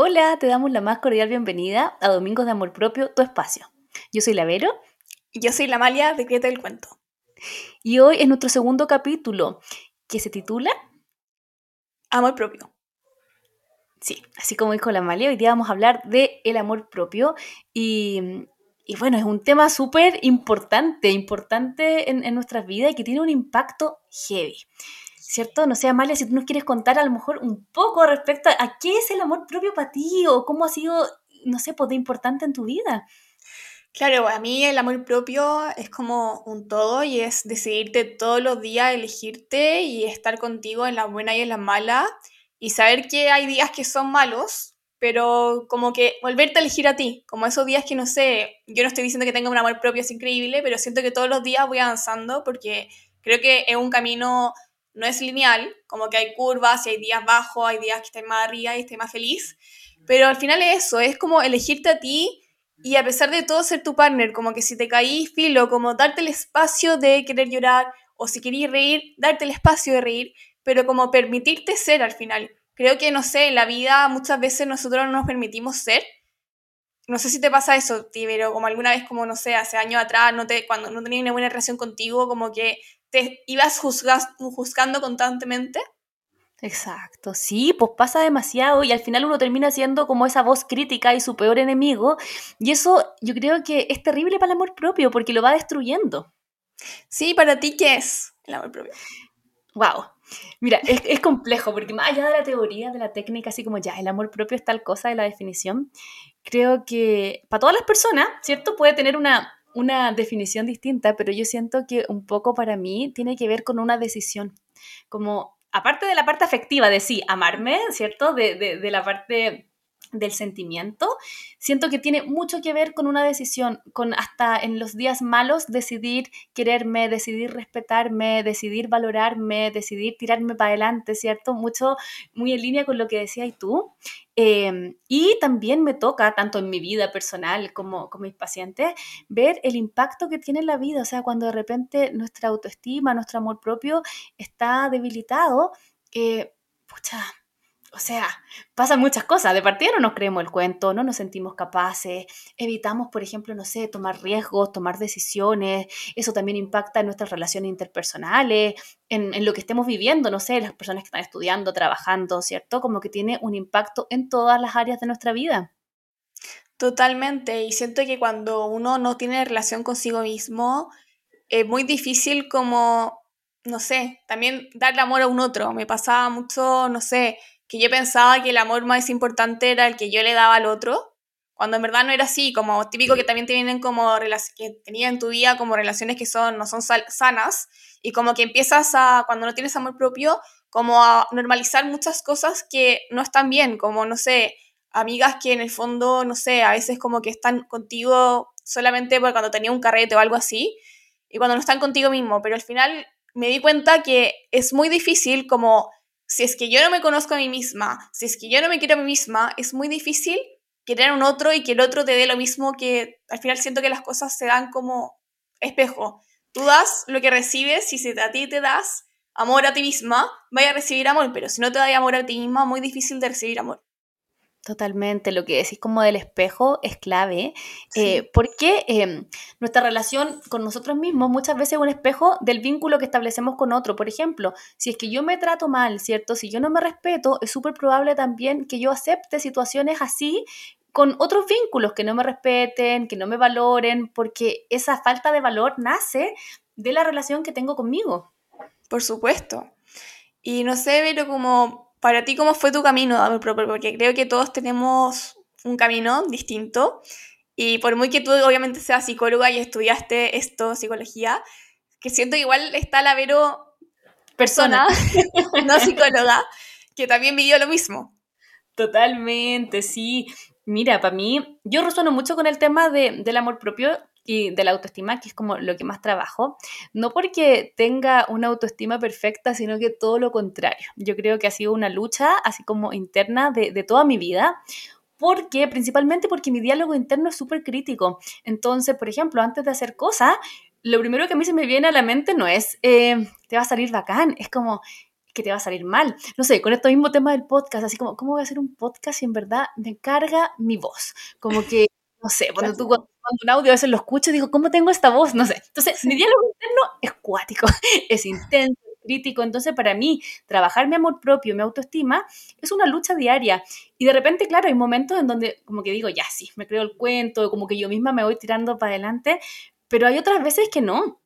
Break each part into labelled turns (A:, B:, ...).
A: Hola, te damos la más cordial bienvenida a Domingos de Amor Propio, tu espacio. Yo soy la Vero.
B: Y yo soy la Malia de Creta del Cuento.
A: Y hoy es nuestro segundo capítulo, que se titula
B: Amor Propio.
A: Sí, así como dijo la Malia, hoy día vamos a hablar de el amor propio y, y bueno, es un tema súper importante, importante en, en nuestras vidas y que tiene un impacto heavy. ¿Cierto? No sé, Amalia, si tú nos quieres contar a lo mejor un poco respecto a, qué es el amor propio para ti o cómo ha sido, no sé, pues de importante en tu vida.
B: Claro, a mí el amor propio es como un todo y es decidirte todos los días, elegirte y estar contigo en la buena y en la mala y saber que hay días que son malos, pero como que volverte a elegir a ti, como esos días que no sé, yo no estoy diciendo que tenga un amor propio es increíble, pero siento que todos los días voy avanzando porque creo que es un camino no es lineal, como que hay curvas y hay días bajos, hay días que estás más arriba y estás más feliz, pero al final es eso, es como elegirte a ti y a pesar de todo ser tu partner, como que si te caí filo, como darte el espacio de querer llorar o si querías reír, darte el espacio de reír, pero como permitirte ser al final. Creo que, no sé, en la vida muchas veces nosotros no nos permitimos ser. No sé si te pasa eso, pero como alguna vez, como no sé, hace años atrás, no te, cuando no tenía una buena relación contigo, como que te ibas juzgando constantemente.
A: Exacto, sí, pues pasa demasiado y al final uno termina siendo como esa voz crítica y su peor enemigo y eso yo creo que es terrible para el amor propio porque lo va destruyendo.
B: Sí, para ti, ¿qué es el amor propio?
A: Wow, mira, es, es complejo porque más allá de la teoría, de la técnica, así como ya, el amor propio es tal cosa de la definición, creo que para todas las personas, ¿cierto? Puede tener una una definición distinta, pero yo siento que un poco para mí tiene que ver con una decisión, como aparte de la parte afectiva de sí, amarme, ¿cierto? De, de, la parte del sentimiento, siento que tiene mucho que ver con una decisión, con hasta en los días malos decidir quererme, decidir respetarme, decidir valorarme, decidir tirarme para adelante, ¿cierto? Mucho, muy en línea con lo que decías tú. Em, y también me toca, tanto en mi vida personal como con mis pacientes, ver el impacto que tiene en la vida. O sea, cuando de repente nuestra autoestima, nuestro amor propio está debilitado, eh, pucha, o sea, pasan muchas cosas. De partida no nos creemos el cuento, no nos sentimos capaces, evitamos, por ejemplo, no sé, tomar riesgos, tomar decisiones. Eso también impacta en nuestras relaciones interpersonales, en, en, lo que estemos viviendo, no sé, las personas que están estudiando, trabajando, ¿cierto? Como que tiene un impacto en todas las áreas de nuestra vida.
B: Totalmente. Y siento que cuando uno no tiene relación consigo mismo, es muy difícil como, no sé, también darle amor a un otro. Me pasaba mucho, no sé, que yo pensaba que el amor más importante era el que yo le daba al otro, cuando en verdad no era así, como típico que también te vienen como que tenías en tu vida como relaciones que son no son sanas y como que empiezas a cuando no tienes amor propio como a normalizar muchas cosas que no están bien, como no sé, amigas que en el fondo no sé, a veces como que están contigo solamente porque cuando tenía un carrete o algo así y cuando no están contigo mismo, pero al final me di cuenta que es muy difícil como si es que yo no me conozco a mí misma, si es que yo no me quiero a mí misma, es muy difícil querer a un otro y que el otro te dé lo mismo que al final siento que las cosas se dan como espejo. Tú das lo que recibes, y si a ti te das amor a ti misma, vaya a recibir amor, pero si no te das amor a ti misma, muy difícil de recibir amor.
A: Totalmente, lo que decís como del espejo es clave, eh, porque em, nuestra relación con nosotros mismos muchas veces es un espejo del vínculo que establecemos con otro. Por ejemplo, si es que yo me trato mal, ¿cierto? Si yo no me respeto, es súper probable también que yo acepte situaciones así con otros vínculos que no me respeten, que no me valoren, porque esa falta de valor nace de la relación que tengo conmigo.
B: Por supuesto. Y no sé, pero como para ti, ¿cómo fue tu camino amor propio? Porque creo que todos tenemos un camino distinto. Y por muy que tú obviamente seas psicóloga y estudiaste esto, psicología, que siento que igual está la Vero persona, no psicóloga, que también vivió lo mismo.
A: Totalmente, sí. Mira, para mí, yo resueno mucho con el tema de, del amor propio y de la autoestima, que es como lo que más trabajo, no porque tenga una autoestima perfecta, sino que todo lo contrario. Yo creo que ha sido una lucha, así como interna, de, de toda mi vida, porque principalmente porque mi diálogo interno es súper crítico. Entonces, por ejemplo, antes de hacer cosas, lo primero que a mí se me viene a la mente no es, eh, te va a salir bacán, es como, que te va a salir mal. No sé, con este mismo tema del podcast, así como, ¿cómo voy a hacer un podcast si en verdad me carga mi voz? Como que, no sé, cuando tú cuando, un audio a veces lo escucho digo, ¿cómo tengo esta voz? No sé. Entonces, mi diálogo interno es cuático, es intenso, crítico. Entonces, para mí, trabajar mi amor propio, mi autoestima, es una lucha diaria. Y de repente, claro, hay momentos en donde como que digo, ya sí, me creo el cuento, como que yo misma me voy tirando para adelante, pero hay otras veces que no.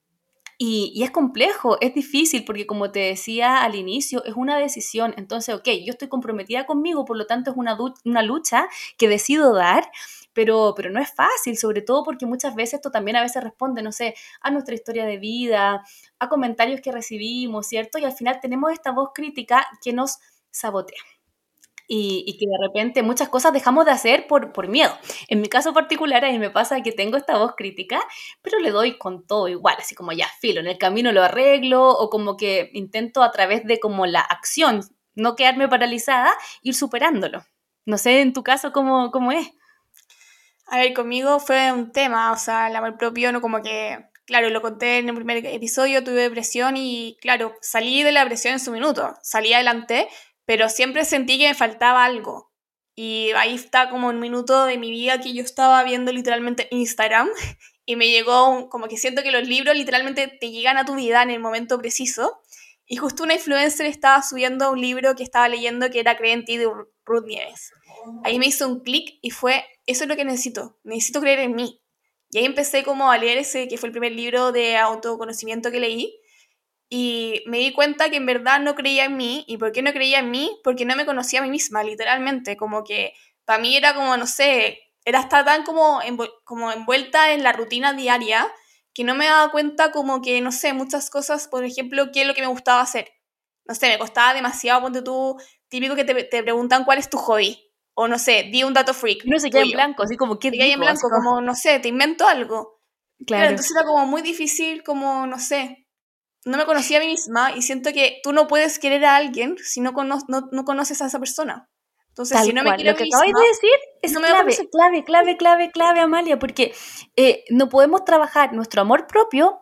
A: Y, y, es complejo, es difícil, porque como te decía al inicio, es una decisión. Entonces, ok, yo estoy comprometida conmigo, por lo tanto es una, una lucha que decido dar, pero, pero no es fácil, sobre todo porque muchas veces esto también a veces responde, no sé, a nuestra historia de vida, a comentarios que recibimos, ¿cierto? Y al final tenemos esta voz crítica que nos sabotea. Y, que de repente muchas cosas dejamos de hacer por, por miedo. En mi caso particular, a mí me pasa que tengo esta voz crítica, pero le doy con todo igual, así como ya filo, en el camino lo arreglo o como que intento a través de como la acción, no quedarme paralizada, ir superándolo. No sé en tu caso cómo, cómo es.
B: A ver, conmigo fue un tema, o sea, el amor propio, no como que, claro, lo conté en el primer episodio, tuve depresión y, claro, salí de la depresión en su minuto, salí adelante, pero siempre sentí que me faltaba algo. Y ahí está como un minuto de mi vida que yo estaba viendo literalmente Instagram y me llegó como que siento que los libros literalmente te llegan a tu vida en el momento preciso. Y justo una influencer estaba subiendo un libro que estaba leyendo que era Cree en ti de Ruth Nieves. Ahí me hizo un clic y fue eso es lo que necesito, necesito creer en mí. Y ahí empecé como a leer ese, que fue el primer libro de autoconocimiento que leí, y me di cuenta que en verdad no creía en mí. ¿Y por qué no creía en mí? Porque no me conocía a mí misma, literalmente. Como que para mí era como, no sé, era estar tan como, como envuelta en la rutina diaria que no me daba cuenta como que, no sé, muchas cosas, por ejemplo, qué es lo que me gustaba hacer. No sé, me costaba demasiado, ponte tú, típico que te, te preguntan cuál es tu hobby o no sé, di un dato freak.
A: No se queda en blanco, así como, ¿qué
B: en blanco, como, no sé, te invento algo. Claro. Entonces era como muy difícil, como, no sé, no me conocía a mí misma y siento que tú no puedes querer a alguien si no, no, conoces a esa persona. Entonces, si no me quiero
A: Lo que acabas de decir es clave, clave, clave, clave, clave, Amalia, porque eh, no podemos trabajar nuestro amor propio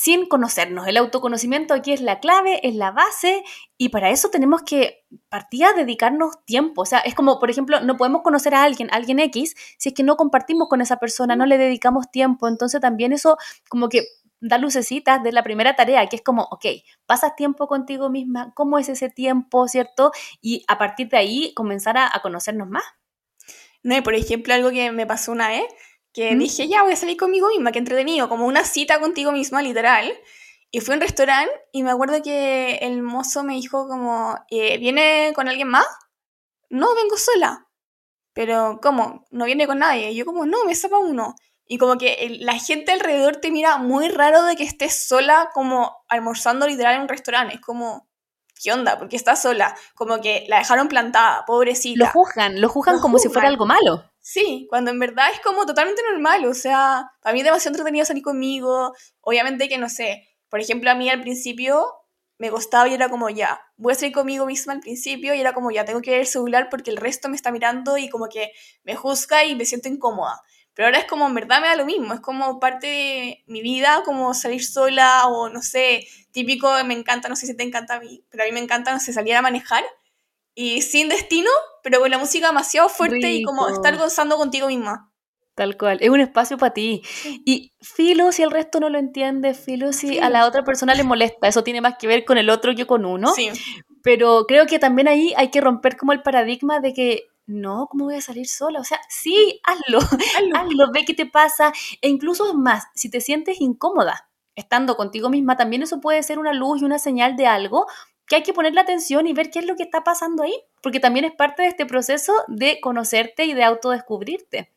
A: sin conocernos. El autoconocimiento aquí es la clave, es la base y para eso tenemos que partir a dedicarnos tiempo. O sea, es como, por ejemplo, no podemos conocer a alguien, alguien X, si es que no compartimos con esa persona, no le dedicamos tiempo. Entonces también eso como que da lucecitas de la primera tarea, que es como, ok, pasas tiempo contigo misma, ¿cómo es ese tiempo, cierto? Y a partir de ahí comenzar a, a conocernos más.
B: No, y por ejemplo, algo que me pasó una vez, que ¿Mm? dije, ya voy a salir conmigo misma, que entretenido, como una cita contigo misma, literal. Y fui a un restaurante y me acuerdo que el mozo me dijo como, eh, ¿viene con alguien más? No, vengo sola. Pero, ¿cómo? ¿No viene con nadie? Y yo como, no, me para uno. Y como que la gente alrededor te mira muy raro de que estés sola como almorzando literal en un restaurante. Es como, ¿qué onda? ¿Por qué estás sola? Como que la dejaron plantada, pobrecita.
A: Lo juzgan, lo juzgan como si fuera algo malo.
B: Sí, cuando en verdad es como totalmente normal, o sea, para mí es demasiado entretenido salir conmigo, obviamente que no sé, por ejemplo, a mí al principio me costaba y era como ya, voy a salir conmigo misma al principio y era como ya, tengo que ver el celular porque el resto me está mirando y como que me juzga y me siento incómoda. Pero ahora es como, en verdad me da lo mismo, es como parte de mi vida, como salir sola o no sé, típico, me encanta, no sé si te encanta a mí, pero a mí me encanta, no sé, salir a manejar y sin destino, pero con la música demasiado fuerte y como estar gozando contigo misma.
A: Tal cual, es un espacio para ti. Y filo si el resto no lo entiende, filo si a la otra persona le molesta, eso tiene más que ver con el otro que con uno. Sí. Pero creo que también ahí hay que romper como el paradigma de que no, ¿cómo voy a salir sola? O sea, sí, hazlo, hazlo, hazlo ve qué te pasa. E incluso más, si te sientes incómoda estando contigo misma, también eso puede ser una luz y una señal de algo que hay que ponerle atención y ver qué es lo que está pasando ahí, porque también es parte de este proceso de conocerte y de autodescubrirte.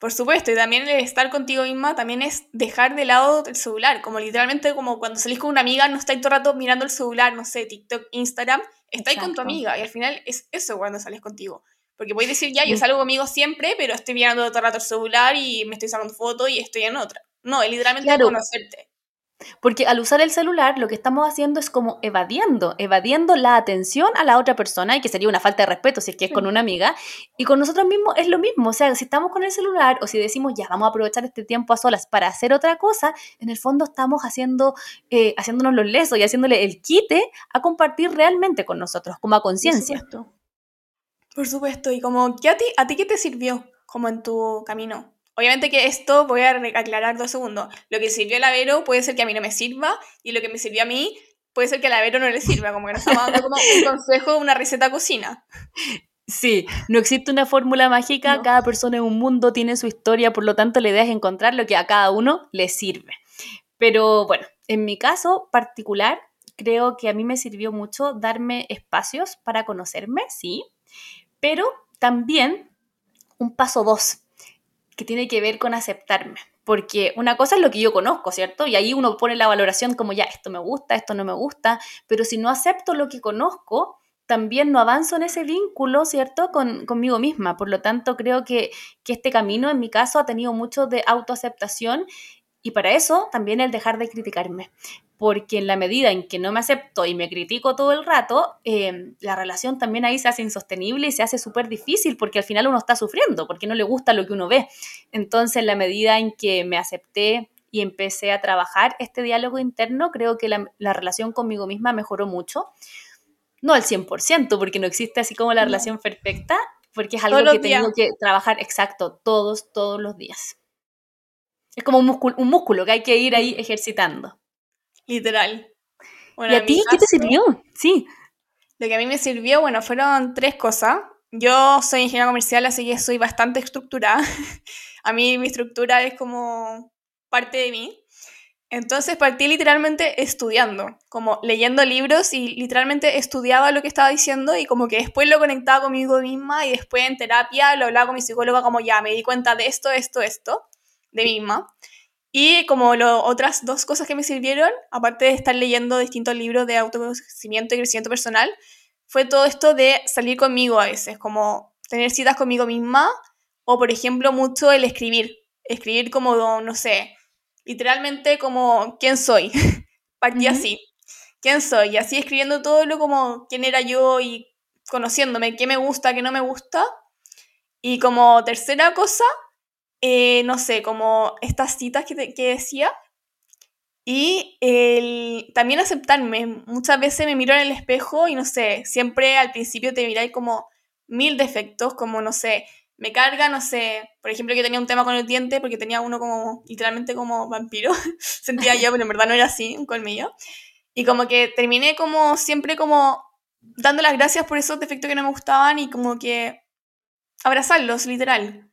B: Por supuesto, y también el estar contigo misma también es dejar de lado el celular, como literalmente como cuando salís con una amiga, no estáis todo el rato mirando el celular, no sé, TikTok, Instagram, estáis con tu amiga y al final es eso cuando sales contigo. Porque voy a decir, ya, yo salgo conmigo siempre, pero estoy mirando todo el rato el celular y me estoy sacando fotos y estoy en otra. No, es literalmente conocerte.
A: Porque al usar el celular lo que estamos haciendo es como evadiendo, evadiendo la atención a la otra persona, y que sería una falta de respeto si es que es con una amiga, y con nosotros mismos es lo mismo, o sea, si estamos con el celular o si decimos ya vamos a aprovechar este tiempo a solas para hacer otra cosa, en el fondo estamos haciendo, eh, haciéndonos los lesos y haciéndole el quite a compartir realmente con nosotros, como a conciencia.
B: Por, Por supuesto, y como, ¿qué a ti, a ti qué te sirvió como en tu camino? Obviamente que esto, voy a aclarar dos segundos, lo que sirvió a Vero puede ser que a mí no me sirva y lo que me sirvió a mí puede ser que a Vero no le sirva, como que nos estamos dando como un consejo, una receta cocina.
A: Sí, no existe una fórmula mágica, cada persona en un mundo tiene su historia, por lo tanto la idea es encontrar lo que a cada uno le sirve. Pero bueno, en mi caso particular, creo que a mí me sirvió mucho darme espacios para conocerme, sí, pero también un paso dos, que tiene que ver con aceptarme. Porque una cosa es lo que yo conozco, ¿cierto? Y ahí uno pone la valoración como ya, esto me gusta, esto no me gusta, pero si no acepto lo que conozco, también no avanzo en ese vínculo, ¿cierto? Con, conmigo misma. Por lo tanto, creo que, que este camino, en mi caso, ha tenido mucho de autoaceptación y para eso también el dejar de criticarme porque en la medida en que no me acepto y me critico todo el rato, em, la relación también ahí se hace insostenible y se hace súper difícil porque al final uno está sufriendo, porque no le gusta lo que uno ve. Entonces, en la medida en que me acepté y empecé a trabajar este diálogo interno, creo que la, la relación conmigo misma mejoró mucho. No al 100%, porque no existe así como la relación perfecta, porque es algo que tengo que trabajar exacto todos, todos los días. Es como un músculo, un músculo que hay que ir ahí ejercitando.
B: Literal.
A: ¿Y a ti qué te sirvió? Sí.
B: Lo que a mí me sirvió, bueno, fueron tres cosas. Yo soy ingeniera comercial, así que soy bastante estructurada. a mí mi estructura es como parte de mí. Entonces partí literalmente estudiando, como leyendo libros y literalmente estudiaba lo que estaba diciendo y como que después lo conectaba conmigo misma y después en terapia lo hablaba con mi psicóloga como ya me di cuenta de esto, esto, esto, de mí misma. Y como lo, otras dos cosas que me sirvieron, aparte de estar leyendo distintos libros de autoconocimiento y crecimiento personal, fue todo esto de salir conmigo a veces, como tener citas conmigo misma, o por ejemplo mucho el escribir, escribir como, no sé, literalmente como quién soy, partí así, quién soy, y así escribiendo todo lo como quién era yo y conociéndome, qué me gusta, qué no me gusta. Y como tercera cosa, eh, no sé, como estas citas que, que decía. Y el, también aceptarme. Muchas veces me miro en el espejo y no sé, siempre al principio te miráis como mil defectos, como no sé, me carga, no sé, por ejemplo que tenía un tema con el diente porque tenía uno como literalmente como vampiro, sentía yo, pero en verdad no era así, un colmillo. Y como que terminé como siempre como dando las gracias por esos defectos que no me gustaban y como que abrazarlos, literal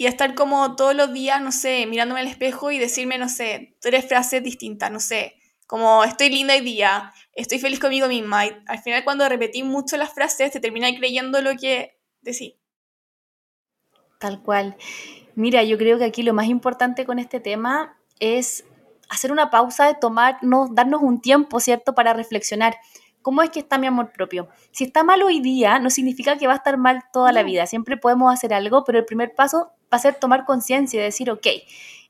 B: y estar como todos los días, no sé, mirándome al espejo y decirme, no sé, tres frases distintas, no sé, como estoy linda hoy día, estoy feliz conmigo misma. Y al final cuando repetí mucho las frases, te terminas creyendo lo que decís.
A: Tal cual. Mira, yo creo que aquí lo más importante con este tema es hacer una pausa de tomarnos, darnos un tiempo, ¿cierto?, para reflexionar. ¿Cómo es que está mi amor propio? Si está mal hoy día, no significa que va a estar mal toda la vida. Siempre podemos hacer algo, pero el primer paso ser tomar conciencia y decir, ok,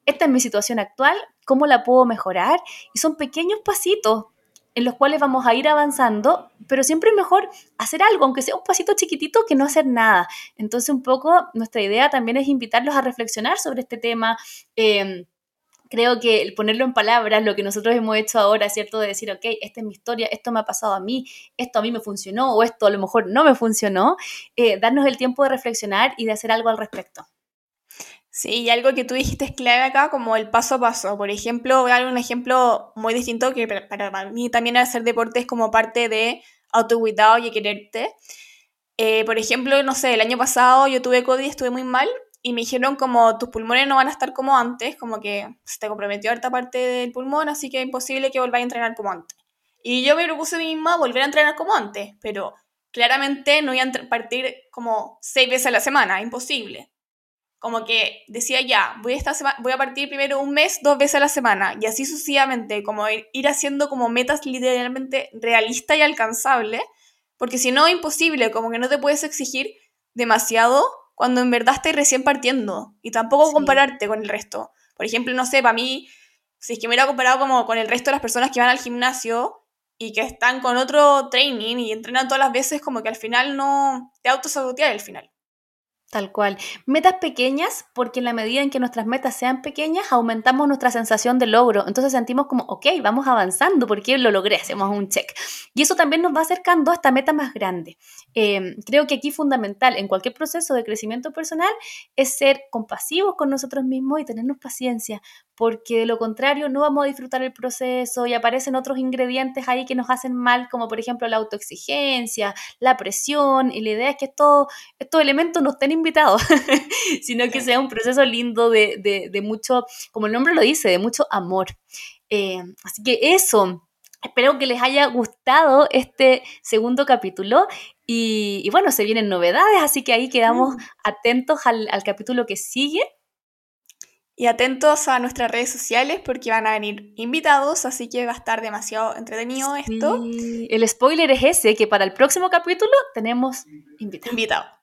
A: esta es mi situación actual, ¿cómo la puedo mejorar? Y son pequeños pasitos en los cuales vamos a ir avanzando, pero siempre es mejor hacer algo, aunque sea un pasito chiquitito, que no hacer nada. Entonces, un poco nuestra idea también es invitarlos a reflexionar sobre este tema. Eh, creo que el ponerlo en palabras, lo que nosotros hemos hecho ahora, ¿cierto? De decir, ok, esta es mi historia, esto me ha pasado a mí, esto a mí me funcionó o esto a lo mejor no me funcionó, eh, darnos el tiempo de reflexionar y de hacer algo al respecto.
B: Sí, y algo que tú dijiste es clave acá, como el paso a paso. Por ejemplo, voy a dar un ejemplo muy distinto que para mí también hacer deporte es como parte de autocuidado y quererte. Eh, por ejemplo, no sé, el año pasado yo tuve COVID y estuve muy mal y me dijeron como tus pulmones no van a estar como antes, como que se te comprometió harta parte del pulmón, así que es imposible que volváis a entrenar como antes. Y yo me propuse a mí misma volver a entrenar como antes, pero claramente no iba a partir como seis veces a la semana, imposible. Como que decía ya, voy a, esta voy a partir primero un mes, dos veces a la semana, y así sucesivamente, como ir haciendo como metas literalmente realistas y alcanzables, porque si no, imposible, como que no te puedes exigir demasiado cuando en verdad estás recién partiendo y tampoco compararte con el resto. Por ejemplo, no sé, para mí Si es que me hubiera comparado como con el resto de las personas que van al gimnasio y que están con otro training y entrenan todas las veces, como que al final no te autosaboteas al final.
A: Tal cual. Metas pequeñas, porque en la medida en que nuestras metas sean pequeñas, aumentamos nuestra sensación de logro. Entonces sentimos como, ok, vamos avanzando porque lo logré, hacemos un check. Y eso también nos va acercando a esta meta más grande. Em, creo que aquí fundamental en cualquier proceso de crecimiento personal es ser compasivos con nosotros mismos y tenernos paciencia, porque de lo contrario no vamos a disfrutar el proceso y aparecen otros ingredientes ahí que nos hacen mal, como por ejemplo la autoexigencia, la presión, y la idea es que estos, estos elementos no estén invitados, sino que sea un proceso lindo de, mucho, como el nombre lo dice, de mucho amor. Eh, así que eso. Espero que les haya gustado este segundo capítulo y, bueno, se vienen novedades, así que ahí quedamos mm. atentos al, al capítulo que sigue
B: y atentos a nuestras redes sociales porque van a venir invitados, así que va a estar demasiado entretenido esto.
A: El spoiler es ese, que para el próximo capítulo tenemos invitado.
B: Invitado.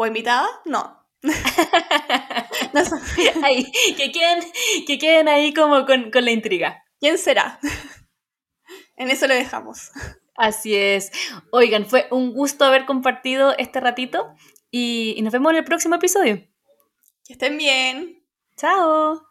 B: ¿O invitada? No.
A: ahí, que, queden, que queden ahí como con, con la intriga.
B: ¿Quién será? en eso lo dejamos.
A: Así es. Oigan, fue un gusto haber compartido este ratito y, y nos vemos en el próximo episodio.
B: Que estén bien.
A: Ciao